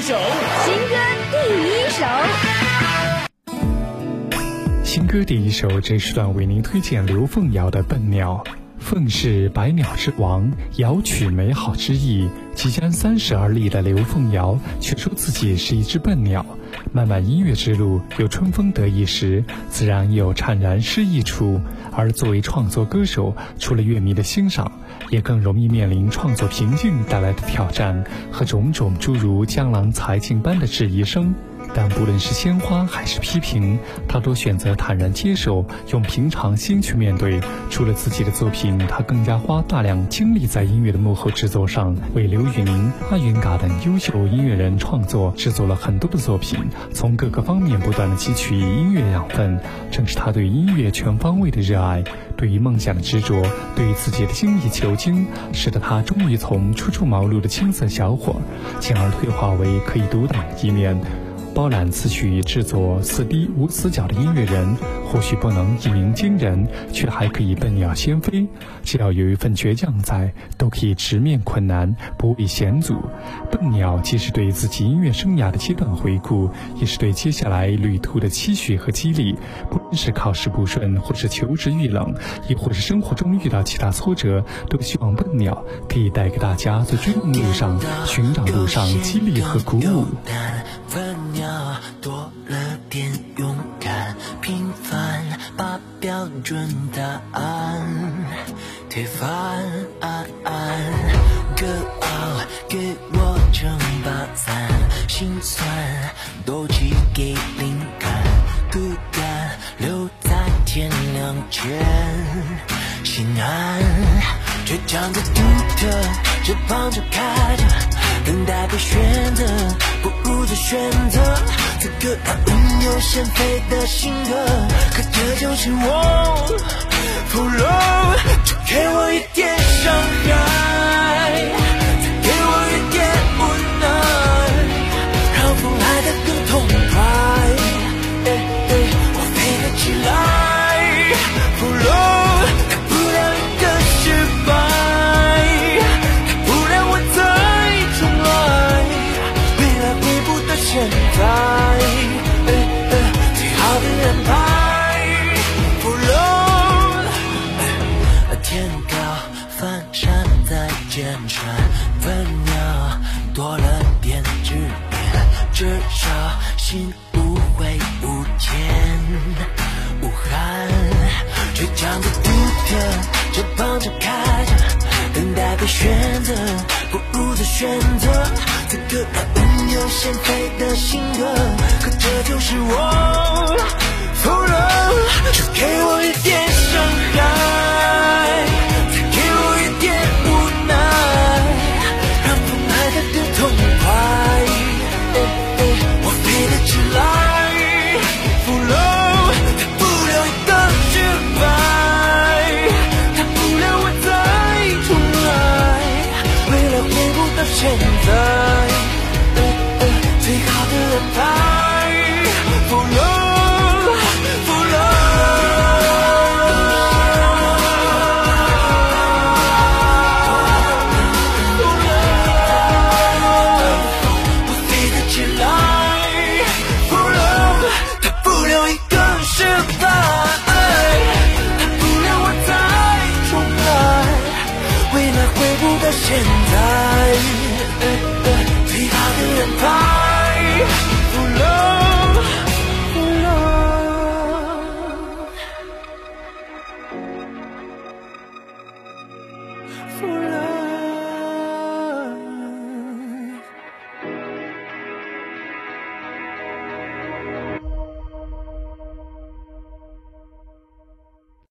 一首，新歌第一首，新歌第一首，这时段为您推荐刘凤瑶的《笨鸟》。凤是百鸟之王，瑶取美好之意。即将三十而立的刘凤瑶，却说自己是一只笨鸟。漫漫音乐之路，有春风得意时，自然有怅然失意处。而作为创作歌手，除了乐迷的欣赏，也更容易面临创作瓶颈带来的挑战和种种诸如江郎才尽般的质疑声。但不论是鲜花还是批评，他都选择坦然接受，用平常心去面对。除了自己的作品，他更加花大量精力在音乐的幕后制作上，为刘宇宁、阿云嘎等优秀音乐人创作制作了很多的作品，从各个方面不断的汲取音乐养分。正是他对音乐全方位的热爱，对于梦想的执着，对于自己的精益求精，使得他终于从初出茅庐的青涩小伙，进而退化为可以独当一面。包揽词曲制作四 D 无死角的音乐人，或许不能一鸣惊人，却还可以笨鸟先飞。只要有一份倔强在，都可以直面困难，不畏险阻。笨鸟既是对自己音乐生涯的阶段回顾，也是对接下来旅途的期许和激励。不论是考试不顺，或是求职遇冷，亦或是生活中遇到其他挫折，都希望笨鸟可以带给大家在追梦路上、寻找路上激励和鼓舞。多了点勇敢，平凡把标准答案推翻。歌傲给我撑把伞，心酸都寄给灵感，孤单留在天亮前，心安。倔强的独特，翅膀张开着，等待被选择，不如就选择。这个拥有先飞的性格，可这就是我。f l o w 就给我一点多了点执念，至少心不会无牵无憾。倔强的独特，翅膀张开着，等待被选择，不如再选择这个无有先飞的性格。可这就是我，不如就给我一点伤害。起来！不流，大不了一个失败，大不了我再重来，为了回不到现在。